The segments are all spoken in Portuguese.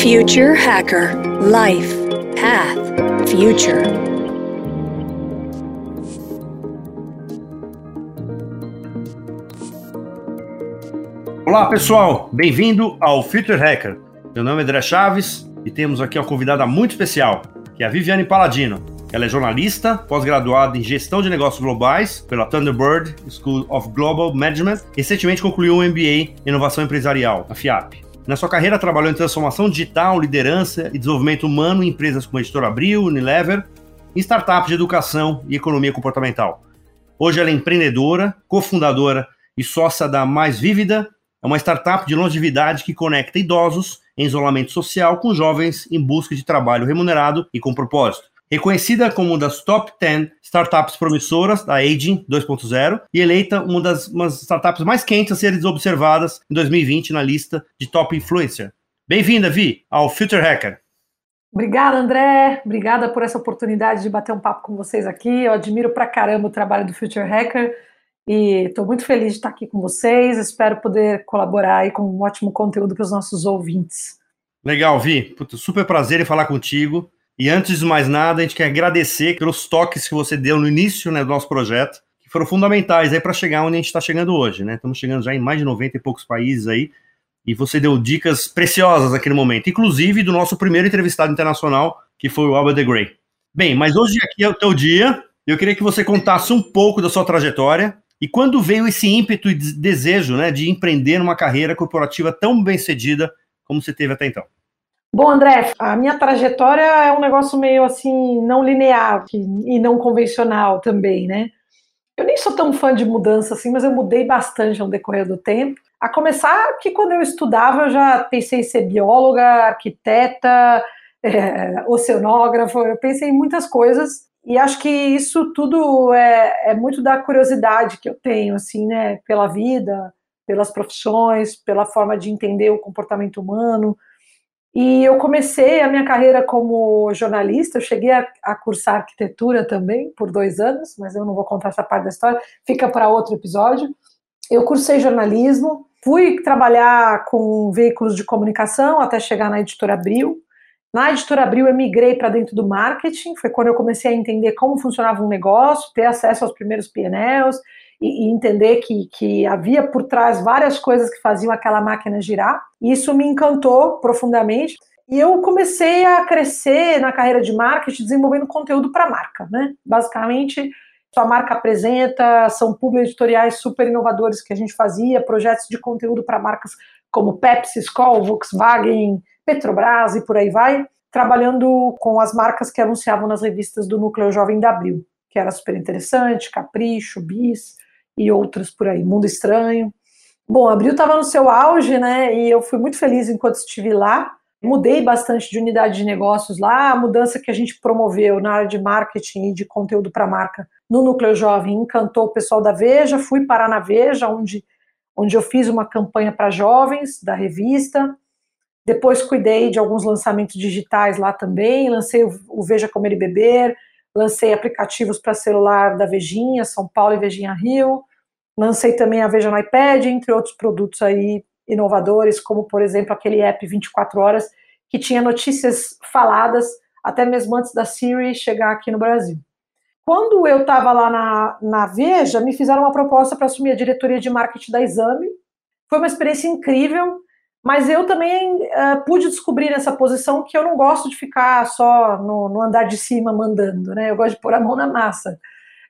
Future Hacker Life Path Future. Olá pessoal, bem-vindo ao Future Hacker. Meu nome é André Chaves e temos aqui uma convidada muito especial, que é a Viviane Paladino. Ela é jornalista, pós-graduada em Gestão de Negócios Globais pela Thunderbird School of Global Management. Recentemente concluiu um MBA em Inovação Empresarial, na FIAP. Na sua carreira, trabalhou em transformação digital, liderança e desenvolvimento humano em empresas como a Editora Abril, Unilever, e startups de educação e economia comportamental. Hoje ela é empreendedora, cofundadora e sócia da Mais Vívida, é uma startup de longevidade que conecta idosos em isolamento social com jovens em busca de trabalho remunerado e com propósito. Reconhecida como uma das top 10 startups promissoras da Aging 2.0 e eleita uma das umas startups mais quentes a serem observadas em 2020 na lista de top influencer. Bem-vinda, Vi, ao Future Hacker. Obrigada, André. Obrigada por essa oportunidade de bater um papo com vocês aqui. Eu admiro pra caramba o trabalho do Future Hacker e estou muito feliz de estar aqui com vocês. Espero poder colaborar aí com um ótimo conteúdo para os nossos ouvintes. Legal, Vi. Puta, super prazer em falar contigo. E antes de mais nada, a gente quer agradecer pelos toques que você deu no início né, do nosso projeto, que foram fundamentais aí para chegar onde a gente está chegando hoje, né? Estamos chegando já em mais de 90 e poucos países aí, e você deu dicas preciosas naquele momento, inclusive do nosso primeiro entrevistado internacional, que foi o Albert de Grey. Bem, mas hoje aqui é o teu dia, eu queria que você contasse um pouco da sua trajetória e quando veio esse ímpeto e desejo né, de empreender numa carreira corporativa tão bem cedida como você teve até então. Bom, André, a minha trajetória é um negócio meio assim, não linear e não convencional também, né? Eu nem sou tão fã de mudança assim, mas eu mudei bastante ao decorrer do tempo. A começar que quando eu estudava, eu já pensei em ser bióloga, arquiteta, é, oceanógrafa, eu pensei em muitas coisas. E acho que isso tudo é, é muito da curiosidade que eu tenho, assim, né, pela vida, pelas profissões, pela forma de entender o comportamento humano, e eu comecei a minha carreira como jornalista, eu cheguei a, a, cursar arquitetura também por dois anos, mas eu não vou contar essa parte da história, fica para outro episódio. Eu cursei jornalismo, fui trabalhar com veículos de comunicação até chegar na editora Abril. Na editora Abril eu migrei para dentro do marketing, foi quando eu comecei a entender como funcionava um negócio, ter acesso aos primeiros PNLs e, entender que, que havia por trás várias coisas que faziam aquela máquina girar. E isso me encantou profundamente. E eu comecei a crescer na carreira de marketing desenvolvendo conteúdo para marca, né? Basicamente, sua marca apresenta, são publi editoriais super inovadores que a gente fazia, projetos de conteúdo para marcas como Pepsi, Skol, Volkswagen, Petrobras e por aí vai, trabalhando com as marcas que anunciavam nas revistas do Núcleo Jovem da Abril, que era super interessante, Capricho, Bis, e outras por aí, Mundo Estranho. Bom, Abril estava no seu auge, né? E eu fui muito feliz enquanto estive lá. Mudei bastante de unidade de negócios lá. A mudança que a gente promoveu na área de marketing e de conteúdo para marca no Núcleo Jovem encantou o pessoal da Veja. Fui parar na Veja, onde, onde eu fiz uma campanha para jovens da revista. Depois cuidei de alguns lançamentos digitais lá também. Lancei o Veja Comer e Beber, lancei aplicativos para celular da Vejinha, São Paulo e Vejinha Rio, lancei também a Veja no iPad, entre outros produtos aí inovadores, como por exemplo aquele app 24 horas que tinha notícias faladas até mesmo antes da Siri chegar aqui no Brasil. Quando eu estava lá na, na Veja, me fizeram uma proposta para assumir a diretoria de marketing da Exame. Foi uma experiência incrível, mas eu também uh, pude descobrir nessa posição que eu não gosto de ficar só no, no andar de cima mandando, né? Eu gosto de pôr a mão na massa.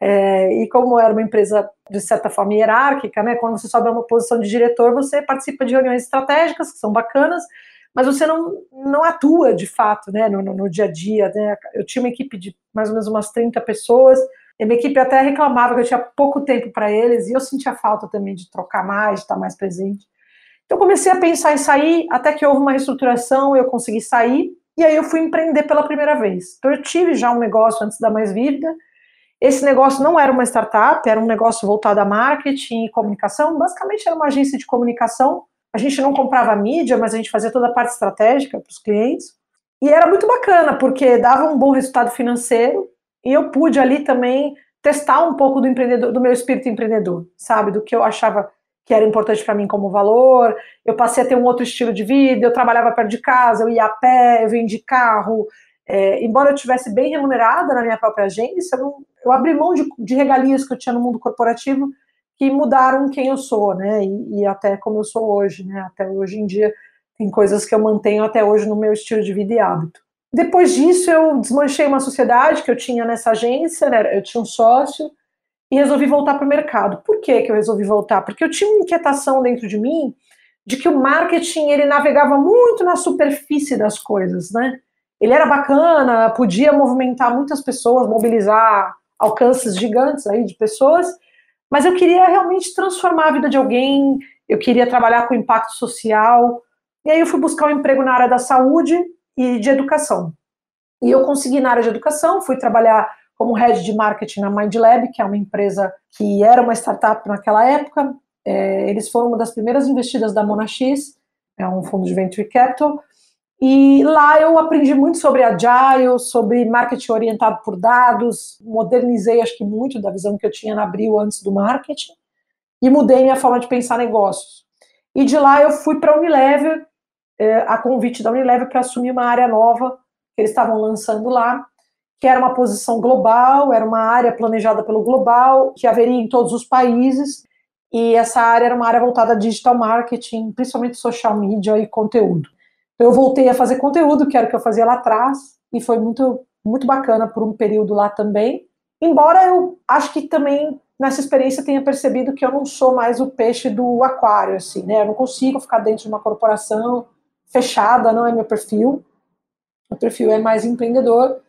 É, e como era uma empresa de certa forma hierárquica, né? Quando você sobe a uma posição de diretor, você participa de reuniões estratégicas que são bacanas, mas você não, não atua de fato, né? No, no, dia a dia, né? Eu tinha uma equipe de mais ou menos umas 30 pessoas. E minha equipe até reclamava que eu tinha pouco tempo para eles, e eu sentia falta também de trocar mais, de estar mais presente. Então comecei a pensar em sair, até que houve uma reestruturação, eu consegui sair, e aí eu fui empreender pela primeira vez. Então eu tive já um negócio antes da Mais Vívida, esse negócio não era uma startup, era um negócio voltado a marketing e comunicação, basicamente era uma agência de comunicação, a gente não comprava mídia, mas a gente fazia toda a parte estratégica para os clientes, e era muito bacana, porque dava um bom resultado financeiro, e eu pude ali também testar um pouco do empreendedor, do meu espírito empreendedor, sabe, do que eu achava que era importante para mim como valor. Eu passei a ter um outro estilo de vida, eu trabalhava perto de casa, eu ia a pé, eu vendi carro. É, embora eu tivesse bem remunerada na minha própria agência, eu, não, eu abri mão de, de, regalias que eu tinha no mundo corporativo que mudaram quem eu sou, né? E, e, até como eu sou hoje, né? Até hoje em dia tem coisas que eu mantenho até hoje no meu estilo de vida e hábito. Depois disso, eu desmanchei uma sociedade que eu tinha nessa agência, né? eu tinha um sócio, e resolvi voltar para o mercado. Por que, que eu resolvi voltar? Porque eu tinha uma inquietação dentro de mim de que o marketing ele navegava muito na superfície das coisas, né? Ele era bacana, podia movimentar muitas pessoas, mobilizar alcances gigantes aí de pessoas, mas eu queria realmente transformar a vida de alguém, eu queria trabalhar com impacto social, e aí eu fui buscar um emprego na área da saúde e de educação. E eu consegui na área de educação, fui trabalhar como head de marketing na MindLab, que é uma empresa que era uma startup naquela época. É, eles foram uma das primeiras investidas da Monax, é um fundo de venture capital. E lá eu aprendi muito sobre agile, sobre marketing orientado por dados, modernizei acho que muito da visão que eu tinha na Abril antes do marketing e mudei minha forma de pensar negócios. E de lá eu fui para a Unilever, é, a convite da Unilever para assumir uma área nova que eles estavam lançando lá, que era uma posição global, era uma área planejada pelo global, que haveria em todos os países, e essa área era uma área voltada a digital marketing, principalmente social media e conteúdo. Então, eu voltei a fazer conteúdo, que era o que eu fazia lá atrás, e foi muito, muito bacana por um período lá também. Embora eu acho que também nessa experiência tenha percebido que eu não sou mais o peixe do aquário, assim, né? Eu não consigo ficar dentro de uma corporação fechada, não é meu perfil. O perfil é mais empreendedor.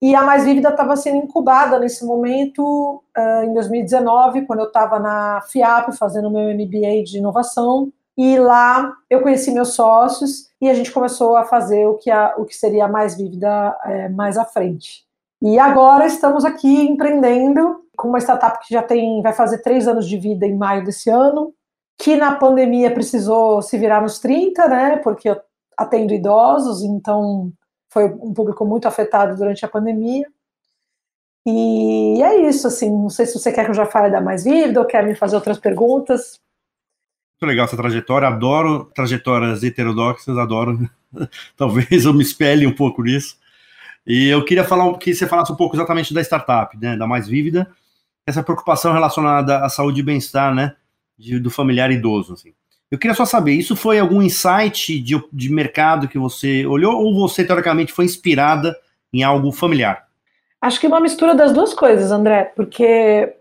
E a Mais Vívida estava sendo incubada nesse momento, uh, em 2019, quando eu estava na FIAP fazendo meu MBA de inovação. E lá eu conheci meus sócios e a gente começou a fazer o que, a, o que seria Mais Vívida é, mais à frente. E agora estamos aqui empreendendo com uma startup que já tem, vai fazer três anos de vida em maio desse ano, que na pandemia precisou se virar nos 30, né? Porque eu atendo idosos, então foi um público muito afetado durante a pandemia. E é isso, assim, não sei se você quer que eu já fale da Mais Vívida ou quer me fazer outras perguntas. Muito legal essa trajetória, adoro trajetórias heterodoxas, adoro. Talvez eu me espelhe um pouco nisso. E eu queria falar que você falasse um pouco exatamente da startup, né, da Mais Vívida, essa preocupação relacionada à saúde e bem-estar, né, de, do familiar idoso, assim. Eu queria só saber, isso foi algum insight de, de mercado que você olhou ou você, teoricamente, foi inspirada em algo familiar? Acho que uma mistura das duas coisas, André, porque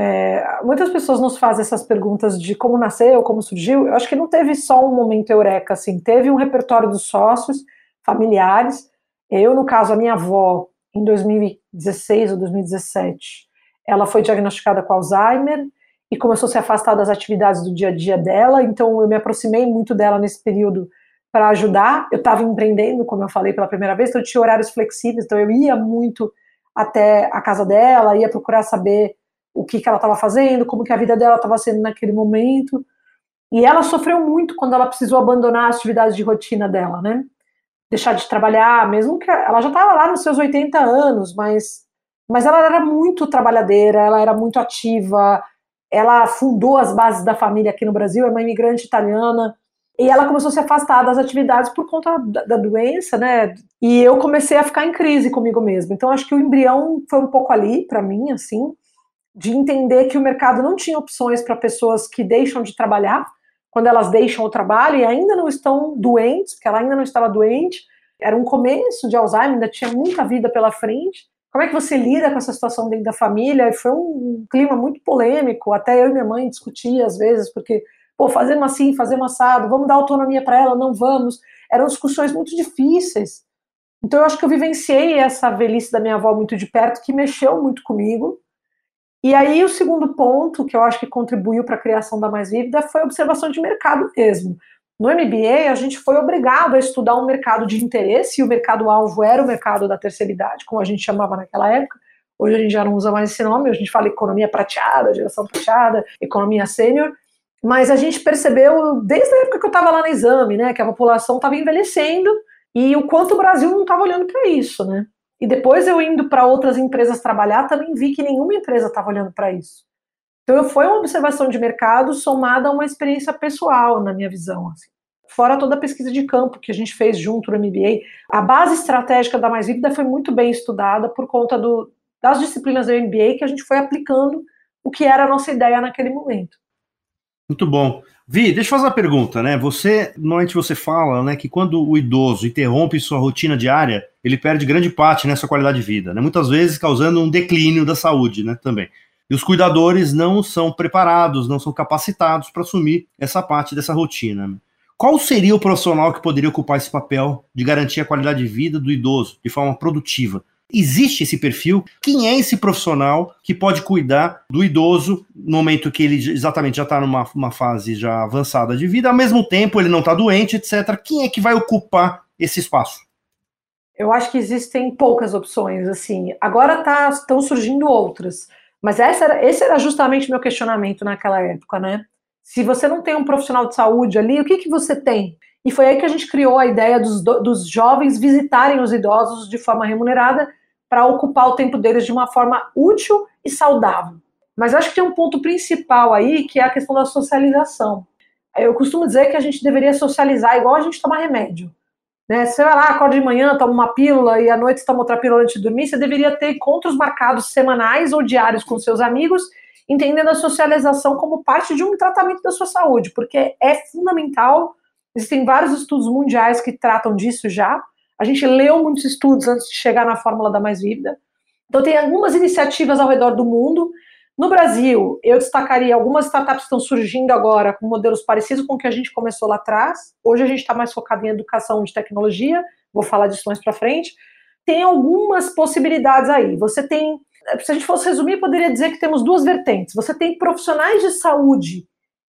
é, muitas pessoas nos fazem essas perguntas de como nasceu, como surgiu. Eu acho que não teve só um momento eureka, assim, teve um repertório dos sócios, familiares. Eu, no caso, a minha avó, em 2016 ou 2017, ela foi diagnosticada com Alzheimer e começou a se afastar das atividades do dia a dia dela, então eu me aproximei muito dela nesse período para ajudar. Eu estava empreendendo, como eu falei pela primeira vez, então eu tinha horários flexíveis, então eu ia muito até a casa dela, ia procurar saber o que, que ela estava fazendo, como que a vida dela estava sendo naquele momento. E ela sofreu muito quando ela precisou abandonar as atividades de rotina dela, né? Deixar de trabalhar, mesmo que ela já estava lá nos seus 80 anos, mas, mas ela era muito trabalhadeira, ela era muito ativa, ela fundou as bases da família aqui no Brasil, é uma imigrante italiana, e ela começou a se afastar das atividades por conta da, da, doença, né? E eu comecei a ficar em crise comigo mesma. Então acho que o embrião foi um pouco ali para mim, assim, de entender que o mercado não tinha opções para pessoas que deixam de trabalhar quando elas deixam o trabalho e ainda não estão doentes, porque ela ainda não estava doente. Era um começo de Alzheimer, ainda tinha muita vida pela frente. Como é que você lida com essa situação dentro da família? Foi um clima muito polêmico, até eu e minha mãe discutia às vezes, porque, pô, fazemos assim, fazemos assado, vamos dar autonomia para ela, não vamos. Eram discussões muito difíceis. Então eu acho que eu vivenciei essa velhice da minha avó muito de perto, que mexeu muito comigo. E aí o segundo ponto, que eu acho que contribuiu para a criação da Mais Vívida, foi a observação de mercado mesmo. No MBA, a gente foi obrigado a estudar um mercado de interesse, e o mercado-alvo era o mercado da terceira idade, como a gente chamava naquela época. Hoje a gente já não usa mais esse nome, a gente fala economia prateada, geração prateada, economia sênior. Mas a gente percebeu, desde a época que eu estava lá no exame, né, que a população estava envelhecendo e o quanto o Brasil não estava olhando para isso, né? E depois eu indo para outras empresas trabalhar, também vi que nenhuma empresa estava olhando para isso. Então, foi uma observação de mercado somada a uma experiência pessoal, na minha visão. Assim. Fora toda a pesquisa de campo que a gente fez junto no MBA, a base estratégica da Mais Vívida foi muito bem estudada por conta do, das disciplinas do MBA que a gente foi aplicando o que era a nossa ideia naquele momento. Muito bom. Vi, deixa eu fazer uma pergunta, né? Você, normalmente você fala, né, que quando o idoso interrompe sua rotina diária, ele perde grande parte nessa qualidade de vida, né? Muitas vezes causando um declínio da saúde, né, também. E os cuidadores não são preparados, não são capacitados para assumir essa parte dessa rotina. Qual seria o profissional que poderia ocupar esse papel de garantir a qualidade de vida do idoso de forma produtiva? Existe esse perfil? Quem é esse profissional que pode cuidar do idoso no momento que ele exatamente já está numa uma fase já avançada de vida, ao mesmo tempo ele não está doente, etc. Quem é que vai ocupar esse espaço? Eu acho que existem poucas opções, assim. Agora tá, estão surgindo outras. Mas era, esse era justamente meu questionamento naquela época, né? Se você não tem um profissional de saúde ali, o que, que você tem? E foi aí que a gente criou a ideia dos, dos jovens visitarem os idosos de forma remunerada para ocupar o tempo deles de uma forma útil e saudável. Mas acho que tem um ponto principal aí, que é a questão da socialização. Eu costumo dizer que a gente deveria socializar igual a gente toma remédio. Né? Você vai lá, acorda de manhã, toma uma pílula e à noite toma outra pílula antes de dormir, você deveria ter encontros marcados semanais ou diários com seus amigos, entendendo a socialização como parte de um tratamento da sua saúde, porque é fundamental. Existem vários estudos mundiais que tratam disso já, a gente leu muitos estudos antes de chegar na fórmula da mais vívida. Então, tem algumas iniciativas ao redor do mundo. No Brasil, eu destacaria algumas startups que estão surgindo agora com modelos parecidos com o que a gente começou lá atrás. Hoje a gente está mais focado em educação de tecnologia, vou falar disso mais para frente. Tem algumas possibilidades aí. Você tem, se a gente fosse resumir, poderia dizer que temos duas vertentes. Você tem profissionais de saúde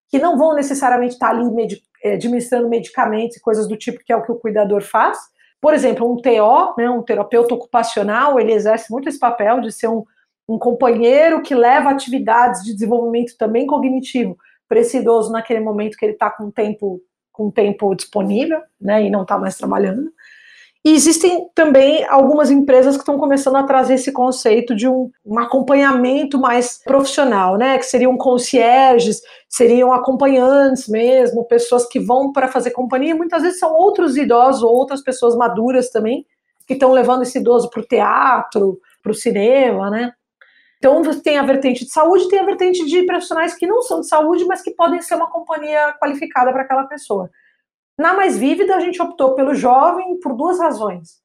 que não vão necessariamente estar ali eh, administrando medicamentos e coisas do tipo que é o que o cuidador faz, por exemplo, um TO, né, um terapeuta ocupacional, ele exerce muito esse papel de ser um, um companheiro que leva atividades de desenvolvimento também cognitivo para esse idoso naquele momento que ele está com tempo com tempo disponível, né, e não está mais trabalhando. E existem também algumas empresas que estão começando a trazer esse conceito de um, um acompanhamento mais profissional, né? Que seriam concierges, seriam acompanhantes mesmo, pessoas que vão para fazer companhia. Muitas vezes são outros idosos ou outras pessoas maduras também que estão levando esse idoso para o teatro, para o cinema, né? Então tem a vertente de saúde, tem a vertente de profissionais que não são de saúde, mas que podem ser uma companhia qualificada para aquela pessoa. Na mais vívida, a gente optou pelo jovem por duas razões.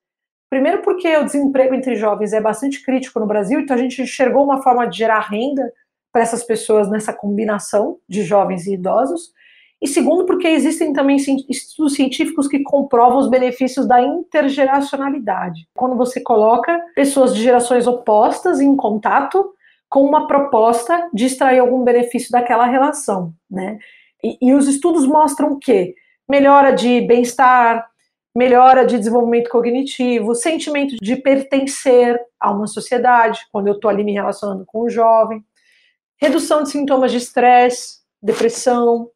Primeiro, porque o desemprego entre jovens é bastante crítico no Brasil, então a gente enxergou uma forma de gerar renda para essas pessoas nessa combinação de jovens e idosos. E segundo, porque existem também estudos científicos que comprovam os benefícios da intergeracionalidade. Quando você coloca pessoas de gerações opostas em contato com uma proposta de extrair algum benefício daquela relação, né? E, e os estudos mostram que melhora de bem-estar, melhora de desenvolvimento cognitivo, sentimento de pertencer a uma sociedade, quando eu estou ali me relacionando com o jovem, redução de sintomas de estresse, depressão,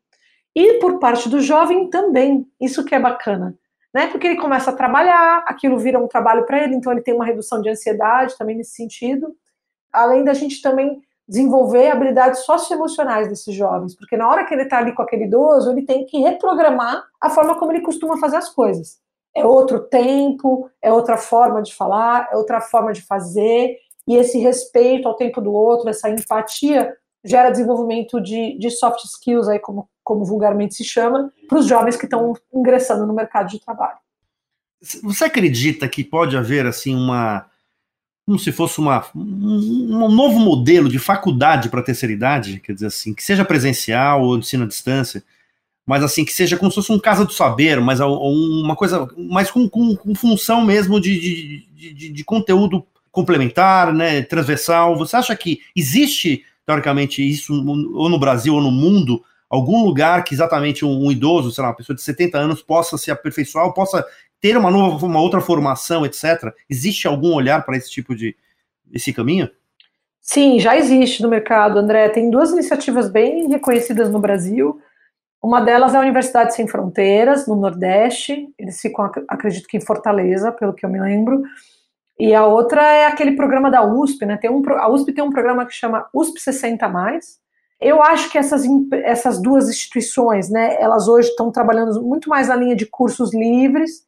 e por parte do jovem também, isso que é bacana, né? Porque ele começa a trabalhar, aquilo vira um trabalho para ele, então ele tem uma redução de ansiedade também nesse sentido, além da gente também desenvolver habilidades socioemocionais desses jovens, porque na hora que ele está ali com aquele idoso, ele tem que reprogramar a forma como ele costuma fazer as coisas. É outro tempo, é outra forma de falar, é outra forma de fazer, e esse respeito ao tempo do outro, essa empatia, gera desenvolvimento de, de soft skills, aí como, como vulgarmente se chama, para os jovens que estão ingressando no mercado de trabalho. Você acredita que pode haver assim uma como se fosse uma, um, um novo modelo de faculdade para a terceira idade, quer dizer assim, que seja presencial ou ensino à distância, mas assim, que seja como se fosse um casa do saber, mas uma coisa, mais com, com, com função mesmo de, de, de, de, conteúdo complementar, né, transversal. Você acha que existe, teoricamente, isso ou no Brasil ou no mundo, algum lugar que exatamente um, um idoso, sei lá, uma pessoa de 70 anos possa se aperfeiçoar, possa ter uma, nova, uma outra formação, etc. Existe algum olhar para esse tipo de esse caminho? Sim, já existe no mercado, André. Tem duas iniciativas bem reconhecidas no Brasil. Uma delas é a Universidade Sem Fronteiras, no Nordeste. Eles ficam, acredito que em Fortaleza, pelo que eu me lembro. E a outra é aquele programa da USP, né? Tem um, a USP tem um programa que chama USP 60, Eu acho que essas, essas duas instituições, né, elas hoje estão trabalhando muito mais na linha de cursos livres,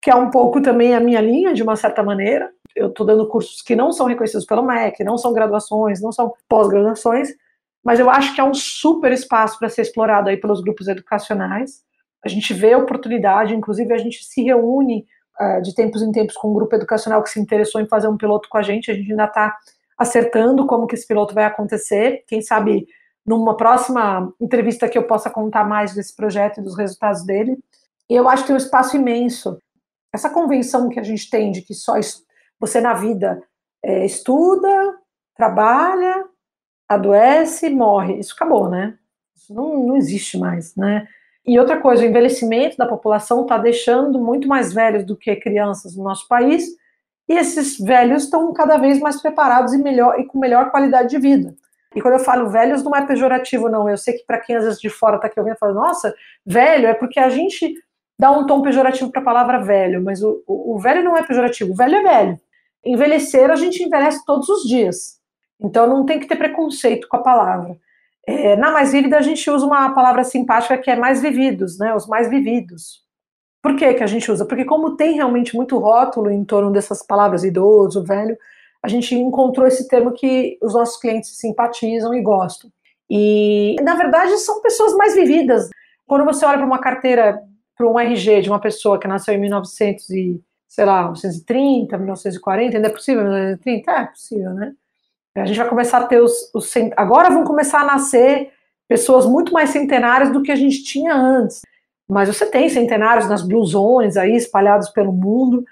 que é um pouco também a minha linha, de uma certa maneira. Eu estou dando cursos que não são reconhecidos pelo MEC, não são graduações, não são pós-graduações, mas eu acho que é um super espaço para ser explorado aí pelos grupos educacionais. A gente vê oportunidade, inclusive a gente se reúne uh, de tempos em tempos com um grupo educacional que se interessou em fazer um piloto com a gente. A gente ainda está acertando como que esse piloto vai acontecer. Quem sabe numa próxima entrevista que eu possa contar mais desse projeto e dos resultados dele. Eu acho que tem um espaço imenso. Essa convenção que a gente tem de que só você na vida é, estuda, trabalha, adoece, morre, isso acabou, né? Isso não, não existe mais, né? E outra coisa, o envelhecimento da população está deixando muito mais velhos do que crianças no nosso país, e esses velhos estão cada vez mais preparados e, melhor, e com melhor qualidade de vida. E quando eu falo velhos, não é pejorativo, não. Eu sei que para quem às vezes de fora está aqui ouvindo, fala, nossa, velho, é porque a gente dá um tom pejorativo para a palavra velho, mas o, o, o, velho não é pejorativo, o velho é velho. Envelhecer, a gente envelhece todos os dias. Então não tem que ter preconceito com a palavra. É, na Mais Vívida, a gente usa uma palavra simpática que é mais vividos, né? Os mais vividos. Por que, que a gente usa? Porque, como tem realmente muito rótulo em torno dessas palavras idoso, velho, a gente encontrou esse termo que os nossos clientes simpatizam e gostam. E, na verdade, são pessoas mais vividas. Quando você olha para uma carteira, para um RG de uma pessoa que nasceu em 1900 e, sei lá, 1930, 1940, ainda é possível 1930? É, possível, né? A gente vai começar a ter os, os agora vão começar a nascer pessoas muito mais centenárias do que a gente tinha antes. Mas você tem centenários nas blue zones aí espalhados pelo mundo.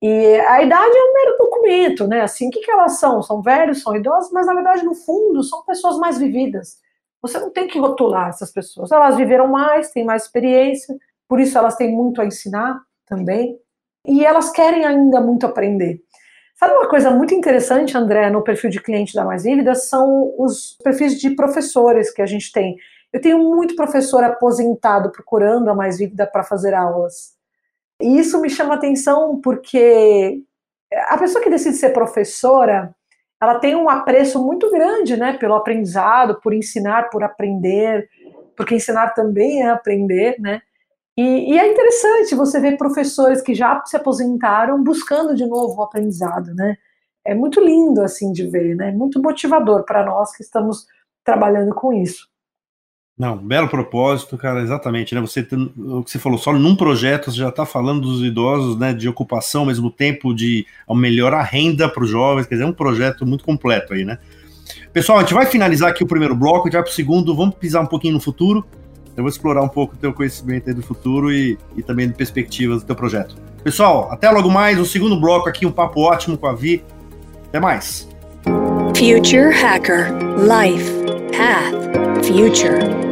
E a idade é um mero documento, né? Assim, o que, que elas são? São velhos, são idosos, mas na verdade, no fundo, são pessoas mais vividas. Você não tem que rotular essas pessoas. Elas viveram mais, têm mais experiência, por isso elas têm muito a ensinar também. E elas querem ainda muito aprender. Sabe uma coisa muito interessante, André, no perfil de cliente da Mais Vívida? São os perfis de professores que a gente tem. Eu tenho muito professor aposentado procurando a Mais Vívida para fazer aulas. E isso me chama atenção porque a pessoa que decide ser professora, ela tem um apreço muito grande, né, pelo aprendizado, por ensinar, por aprender, porque ensinar também é aprender, né? E, e, é interessante você ver professores que já se aposentaram buscando de novo o aprendizado, né? É muito lindo assim de ver, né? Muito motivador para nós que estamos trabalhando com isso. Não, belo propósito, cara, exatamente, né? Você o que você falou, só num projeto você já está falando dos idosos, né? De ocupação, ao mesmo tempo de melhorar a renda para os jovens, quer dizer, é um projeto muito completo aí, né? Pessoal, a gente vai finalizar aqui o primeiro bloco, a gente vai para o segundo, vamos pisar um pouquinho no futuro. Eu vou explorar um pouco o teu conhecimento aí do futuro e, e também de perspectivas do teu projeto. Pessoal, até logo mais, o segundo bloco aqui, um papo ótimo com a Vi. Até mais. Future Hacker Life Path Future